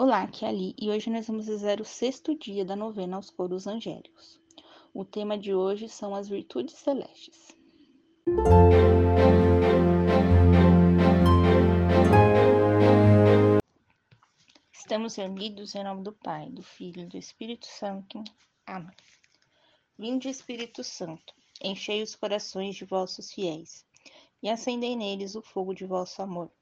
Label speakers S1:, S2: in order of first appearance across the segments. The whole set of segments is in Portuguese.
S1: Olá, aqui é Ali e hoje nós vamos fazer o sexto dia da novena aos coros angélicos. O tema de hoje são as virtudes celestes. Estamos reunidos em nome do Pai, do Filho e do Espírito Santo. Amém. Vinde, Espírito Santo, enchei os corações de vossos fiéis e acendei neles o fogo de vosso amor.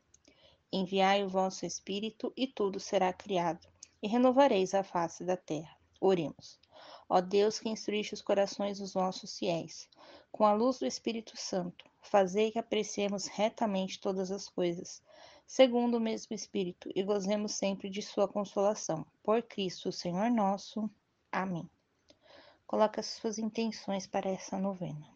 S1: Enviai o vosso Espírito, e tudo será criado, e renovareis a face da terra. Oremos. Ó Deus que instruiste os corações dos nossos fiéis, com a luz do Espírito Santo, fazei que apreciemos retamente todas as coisas, segundo o mesmo Espírito, e gozemos sempre de sua consolação. Por Cristo, Senhor nosso. Amém. Coloque as suas intenções para essa novena.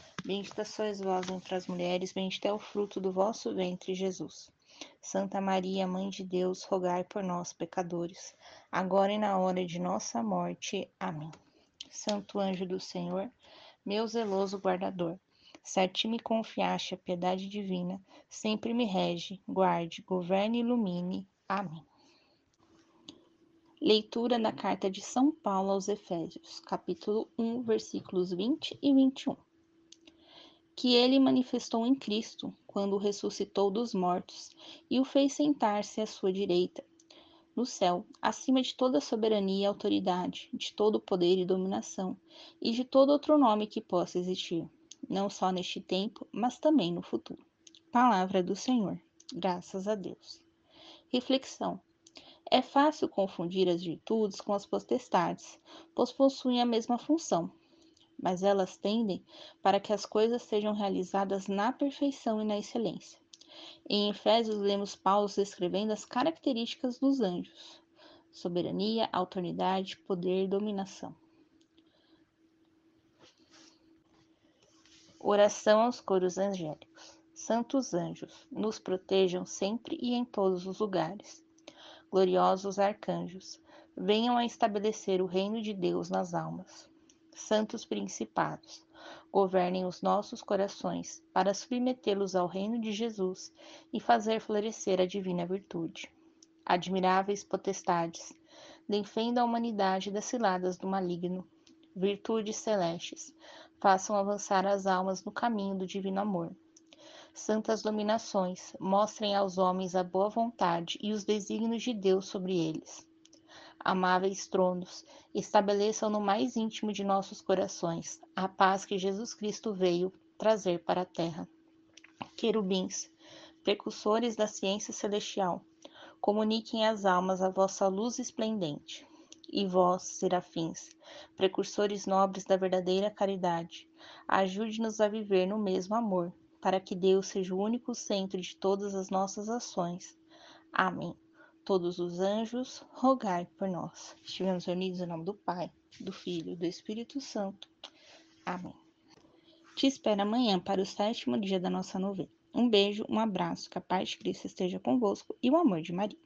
S1: Bendita sois vós entre as mulheres, bendito é o fruto do vosso ventre, Jesus. Santa Maria, Mãe de Deus, rogai por nós, pecadores, agora e na hora de nossa morte. Amém. Santo anjo do Senhor, meu zeloso guardador, se a ti me confiaste a piedade divina, sempre me rege, guarde, governe e ilumine. Amém. Leitura da carta de São Paulo aos Efésios, capítulo 1, versículos 20 e 21 que ele manifestou em Cristo, quando ressuscitou dos mortos e o fez sentar-se à sua direita, no céu, acima de toda soberania e autoridade, de todo poder e dominação, e de todo outro nome que possa existir, não só neste tempo, mas também no futuro. Palavra do Senhor. Graças a Deus. Reflexão. É fácil confundir as virtudes com as potestades, pois possuem a mesma função, mas elas tendem para que as coisas sejam realizadas na perfeição e na excelência. Em Efésios, lemos Paulo descrevendo as características dos anjos: soberania, autoridade, poder e dominação. Oração aos coros angélicos. Santos anjos, nos protejam sempre e em todos os lugares. Gloriosos arcanjos, venham a estabelecer o reino de Deus nas almas santos principados, governem os nossos corações, para submetê-los ao reino de Jesus e fazer florescer a divina virtude. Admiráveis potestades, defendam a humanidade das ciladas do maligno. Virtudes celestes, façam avançar as almas no caminho do divino amor. Santas dominações, mostrem aos homens a boa vontade e os desígnios de Deus sobre eles amáveis tronos, estabeleçam no mais íntimo de nossos corações a paz que Jesus Cristo veio trazer para a terra. Querubins, precursores da ciência celestial, comuniquem às almas a vossa luz esplendente. E vós, serafins, precursores nobres da verdadeira caridade, ajude-nos a viver no mesmo amor, para que Deus seja o único centro de todas as nossas ações. Amém todos os anjos, rogai por nós. Estivemos reunidos em nome do Pai, do Filho e do Espírito Santo. Amém. Te espero amanhã para o sétimo dia da nossa novena. Um beijo, um abraço, que a paz de Cristo esteja convosco e o amor de Maria.